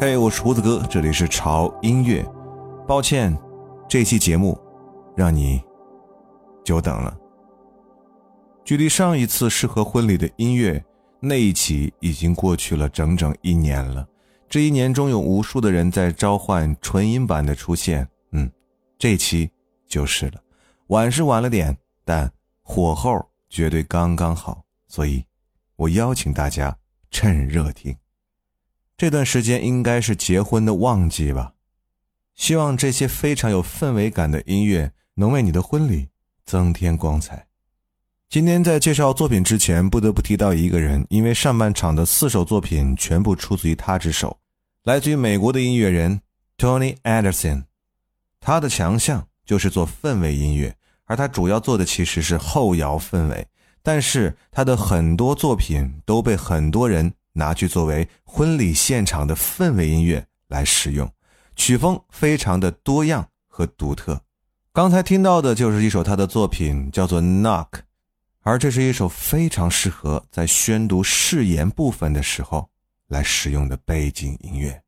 嘿，我是胡子哥，这里是潮音乐。抱歉，这期节目让你久等了。距离上一次适合婚礼的音乐那一期已经过去了整整一年了。这一年中有无数的人在召唤纯音版的出现，嗯，这期就是了。晚是晚了点，但火候绝对刚刚好，所以我邀请大家趁热听。这段时间应该是结婚的旺季吧，希望这些非常有氛围感的音乐能为你的婚礼增添光彩。今天在介绍作品之前，不得不提到一个人，因为上半场的四首作品全部出自于他之手，来自于美国的音乐人 Tony Anderson。他的强项就是做氛围音乐，而他主要做的其实是后摇氛围，但是他的很多作品都被很多人。拿去作为婚礼现场的氛围音乐来使用，曲风非常的多样和独特。刚才听到的就是一首他的作品，叫做《Knock》，而这是一首非常适合在宣读誓言部分的时候来使用的背景音乐。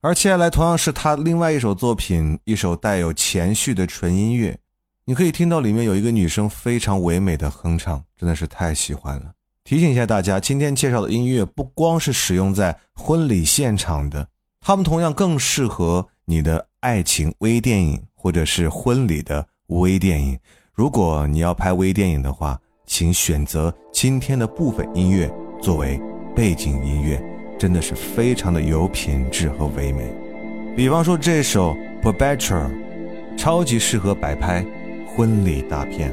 而接下来同样是他另外一首作品，一首带有前序的纯音乐，你可以听到里面有一个女生非常唯美的哼唱，真的是太喜欢了。提醒一下大家，今天介绍的音乐不光是使用在婚礼现场的，它们同样更适合你的爱情微电影或者是婚礼的微电影。如果你要拍微电影的话，请选择今天的部分音乐作为背景音乐，真的是非常的有品质和唯美。比方说这首《Perpetual》，超级适合摆拍婚礼大片。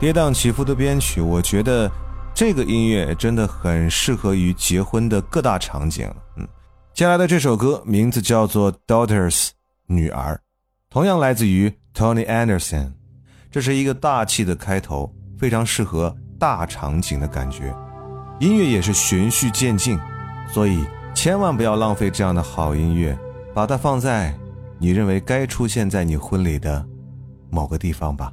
跌宕起伏的编曲，我觉得这个音乐真的很适合于结婚的各大场景。嗯，接下来的这首歌名字叫做《Daughters》，女儿，同样来自于 Tony Anderson。这是一个大气的开头，非常适合大场景的感觉。音乐也是循序渐进，所以千万不要浪费这样的好音乐，把它放在你认为该出现在你婚礼的某个地方吧。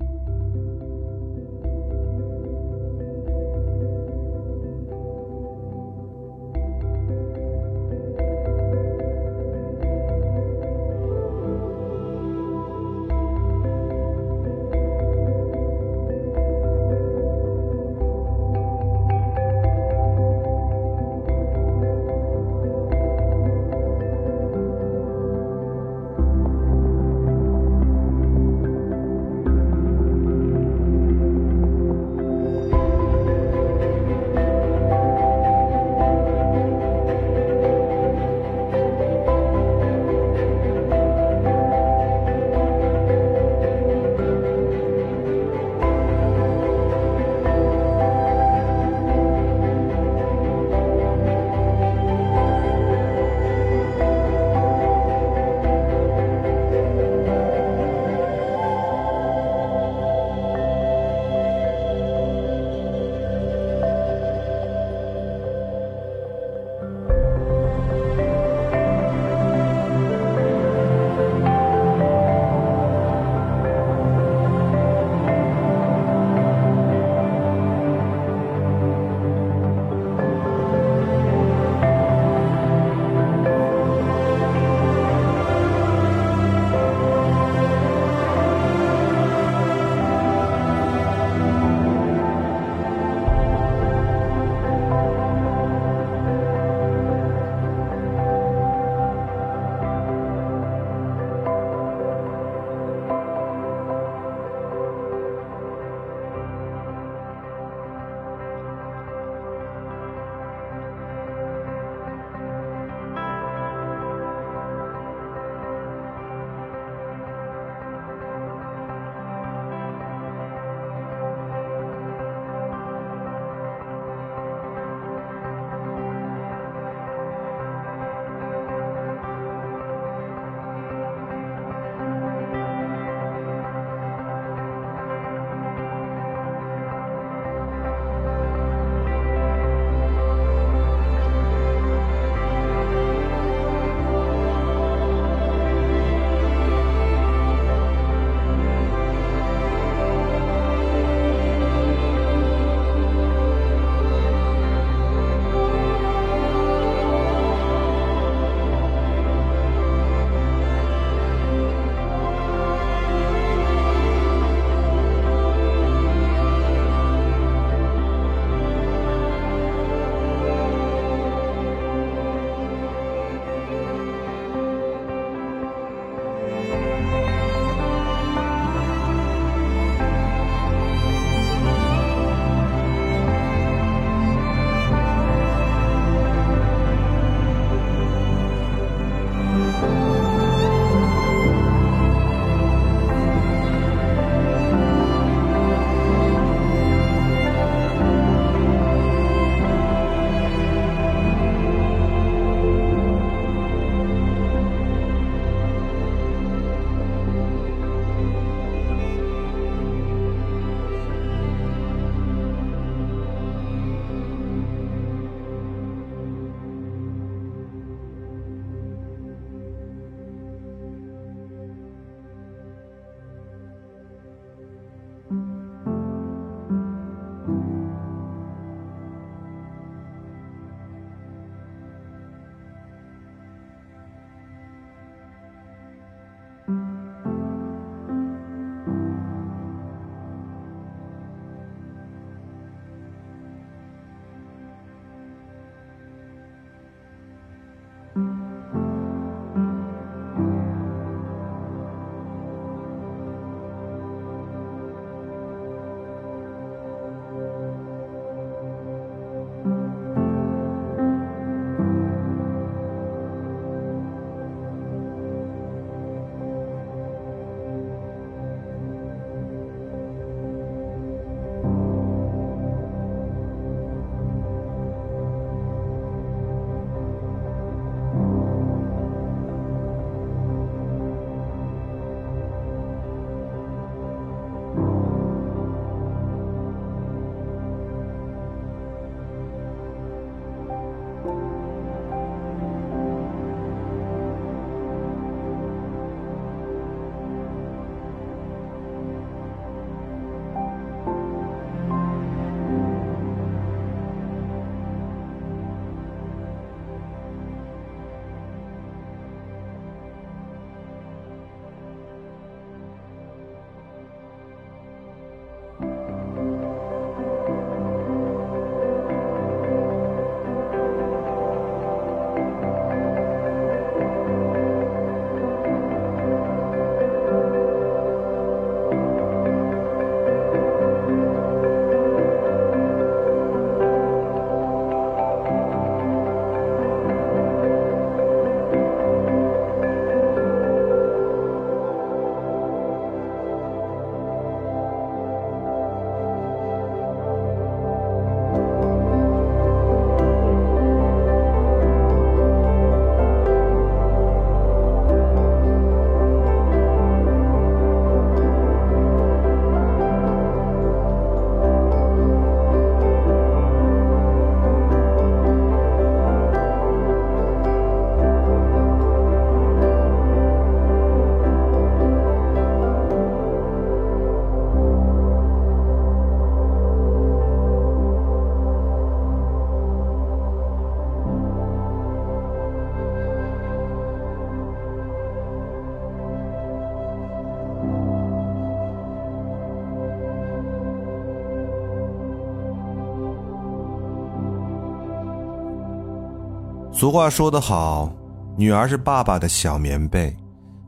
俗话说得好，女儿是爸爸的小棉被，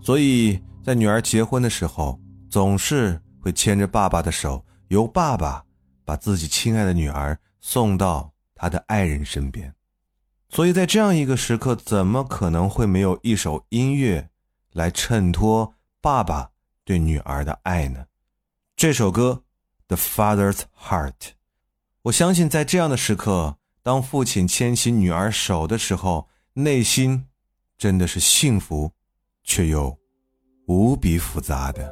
所以在女儿结婚的时候，总是会牵着爸爸的手，由爸爸把自己亲爱的女儿送到他的爱人身边。所以在这样一个时刻，怎么可能会没有一首音乐来衬托爸爸对女儿的爱呢？这首歌《The Father's Heart》，我相信在这样的时刻。当父亲牵起女儿手的时候，内心真的是幸福，却又无比复杂的。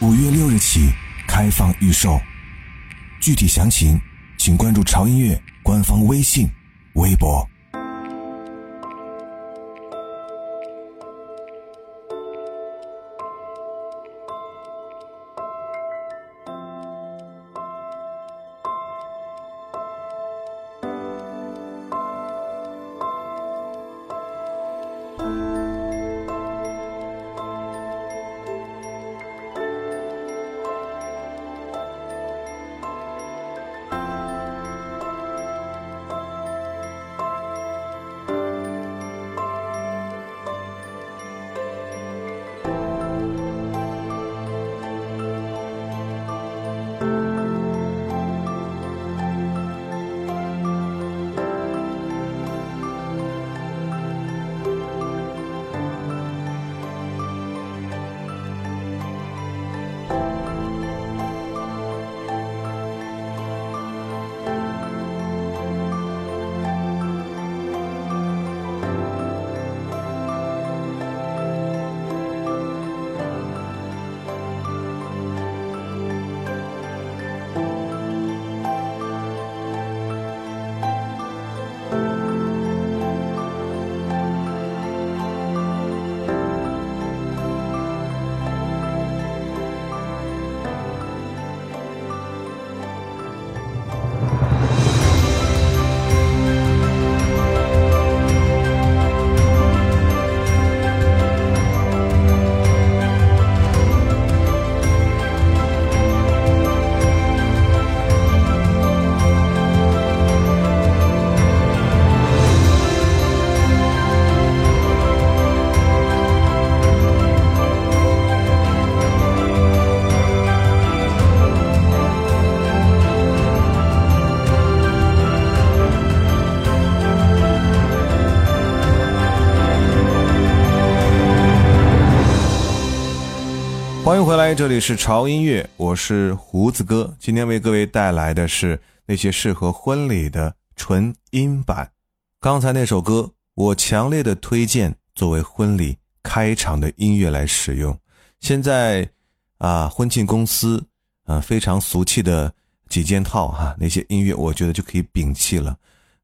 五月六日起开放预售，具体详情请关注潮音乐官方微信、微博。回来，这里是潮音乐，我是胡子哥。今天为各位带来的是那些适合婚礼的纯音版。刚才那首歌，我强烈的推荐作为婚礼开场的音乐来使用。现在啊，婚庆公司啊非常俗气的几件套哈，那些音乐我觉得就可以摒弃了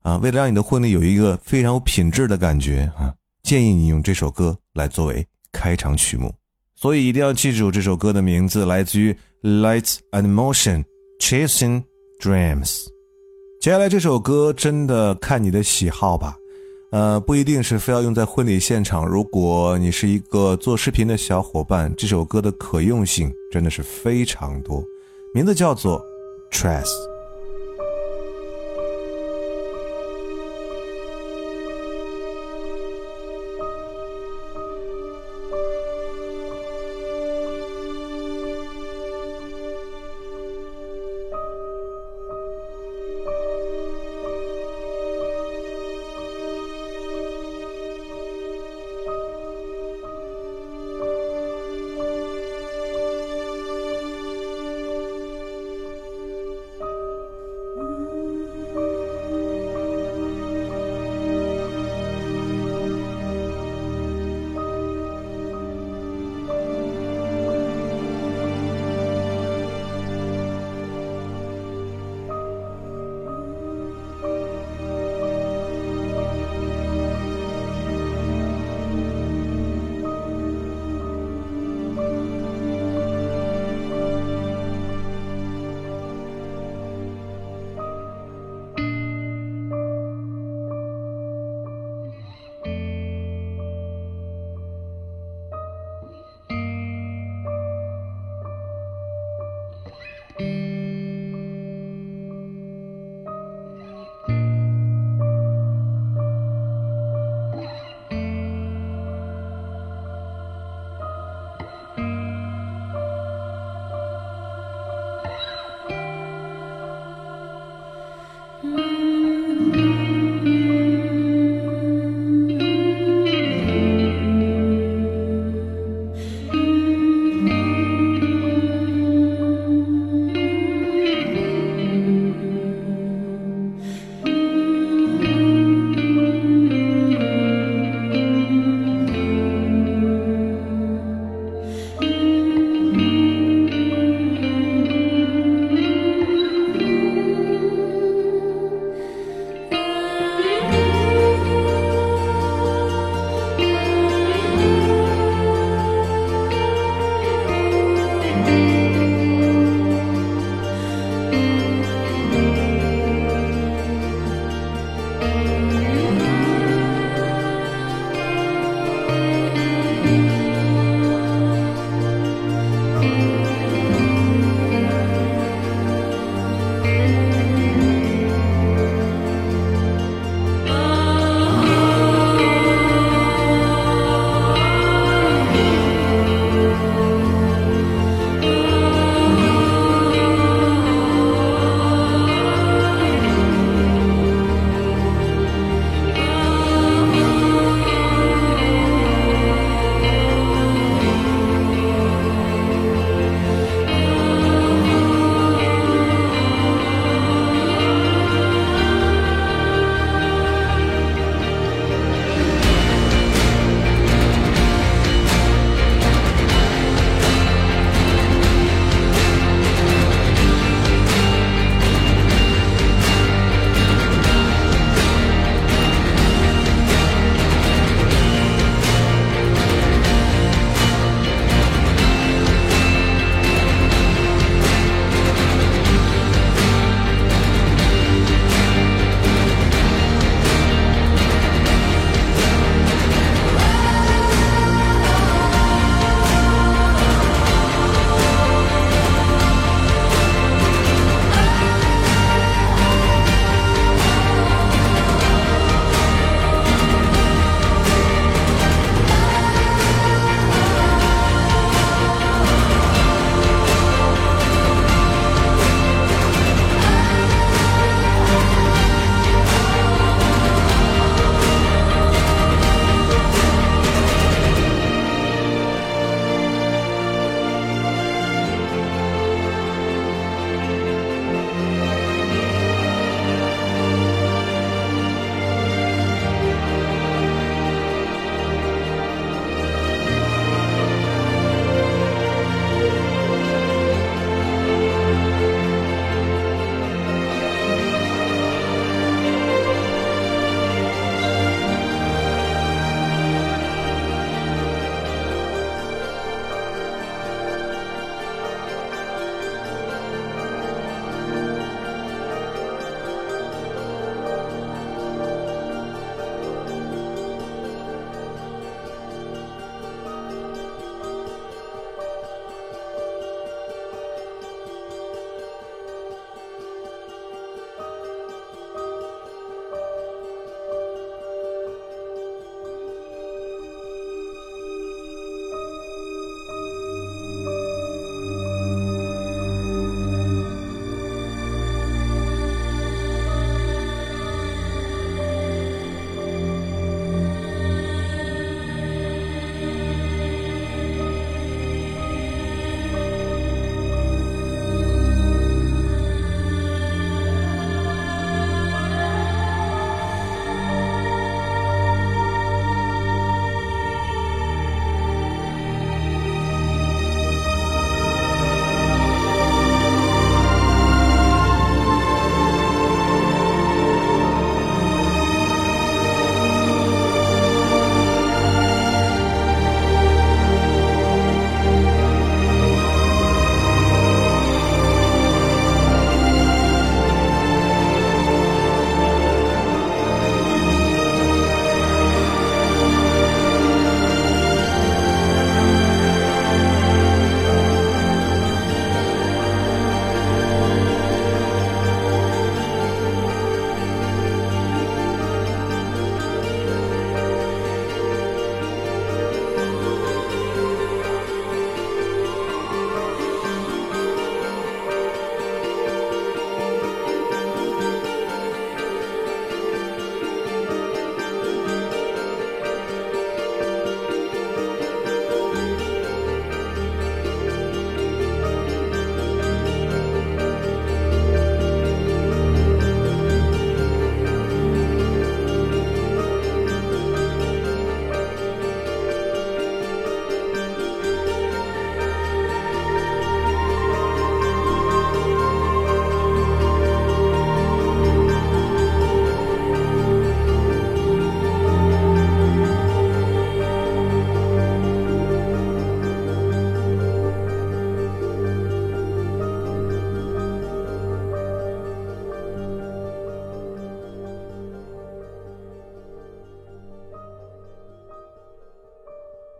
啊。为了让你的婚礼有一个非常有品质的感觉啊，建议你用这首歌来作为开场曲目。所以一定要记住这首歌的名字，来自于《Lights and Motion》，Chasing Dreams。接下来这首歌真的看你的喜好吧，呃，不一定是非要用在婚礼现场。如果你是一个做视频的小伙伴，这首歌的可用性真的是非常多。名字叫做《Trust》。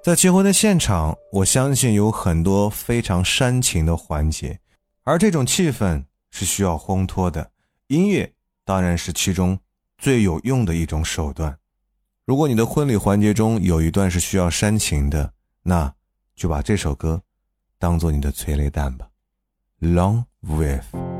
在结婚的现场，我相信有很多非常煽情的环节，而这种气氛是需要烘托的。音乐当然是其中最有用的一种手段。如果你的婚礼环节中有一段是需要煽情的，那就把这首歌当做你的催泪弹吧。Long with。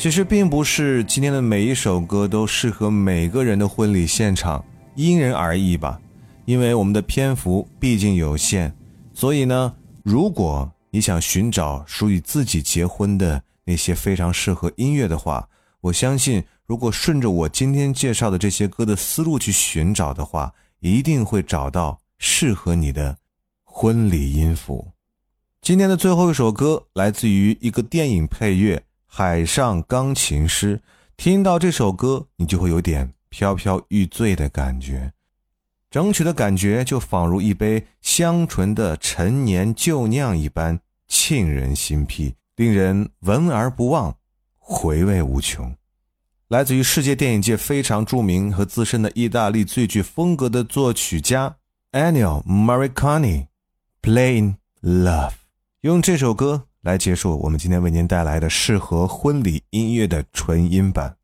其实并不是今天的每一首歌都适合每个人的婚礼现场，因人而异吧。因为我们的篇幅毕竟有限，所以呢，如果你想寻找属于自己结婚的那些非常适合音乐的话，我相信，如果顺着我今天介绍的这些歌的思路去寻找的话，一定会找到适合你的婚礼音符。今天的最后一首歌来自于一个电影配乐。海上钢琴师，听到这首歌，你就会有点飘飘欲醉的感觉。整曲的感觉就仿如一杯香醇的陈年旧酿一般，沁人心脾，令人闻而不忘，回味无穷。来自于世界电影界非常著名和资深的意大利最具风格的作曲家 Ennio Morricone，Playing Love，用这首歌。来结束我们今天为您带来的适合婚礼音乐的纯音版，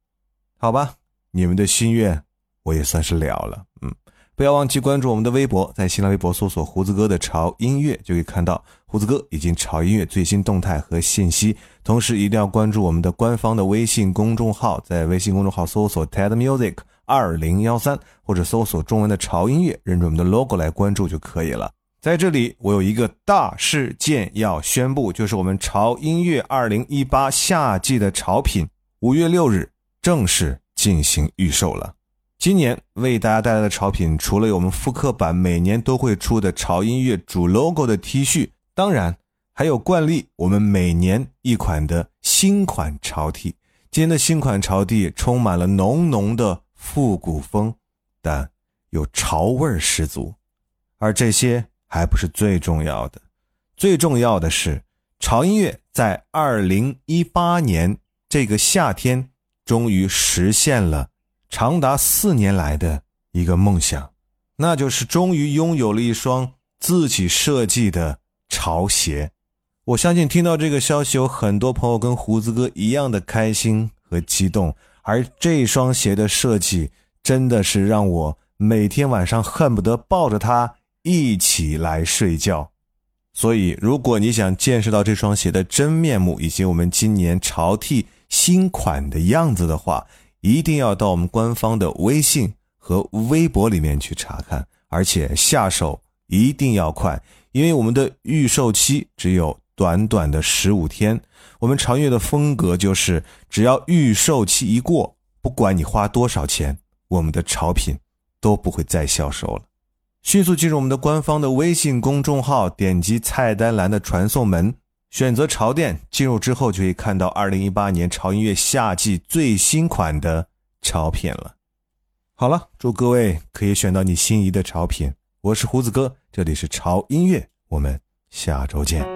好吧？你们的心愿我也算是了了。嗯，不要忘记关注我们的微博，在新浪微博搜索“胡子哥的潮音乐”就可以看到胡子哥以及潮音乐最新动态和信息。同时一定要关注我们的官方的微信公众号，在微信公众号搜索 “TED Music 二零幺三”或者搜索中文的“潮音乐”，认准我们的 logo 来关注就可以了。在这里，我有一个大事件要宣布，就是我们潮音乐二零一八夏季的潮品，五月六日正式进行预售了。今年为大家带来的潮品，除了有我们复刻版每年都会出的潮音乐主 logo 的 T 恤，当然还有惯例，我们每年一款的新款潮 T。今年的新款潮 T 充满了浓浓的复古风，但有潮味十足，而这些。还不是最重要的，最重要的是，潮音乐在二零一八年这个夏天，终于实现了长达四年来的一个梦想，那就是终于拥有了一双自己设计的潮鞋。我相信听到这个消息，有很多朋友跟胡子哥一样的开心和激动。而这双鞋的设计，真的是让我每天晚上恨不得抱着它。一起来睡觉，所以如果你想见识到这双鞋的真面目，以及我们今年潮 T 新款的样子的话，一定要到我们官方的微信和微博里面去查看，而且下手一定要快，因为我们的预售期只有短短的十五天。我们长月的风格就是，只要预售期一过，不管你花多少钱，我们的潮品都不会再销售了。迅速进入我们的官方的微信公众号，点击菜单栏的传送门，选择潮店。进入之后就可以看到二零一八年潮音乐夏季最新款的潮品了。好了，祝各位可以选到你心仪的潮品。我是胡子哥，这里是潮音乐，我们下周见。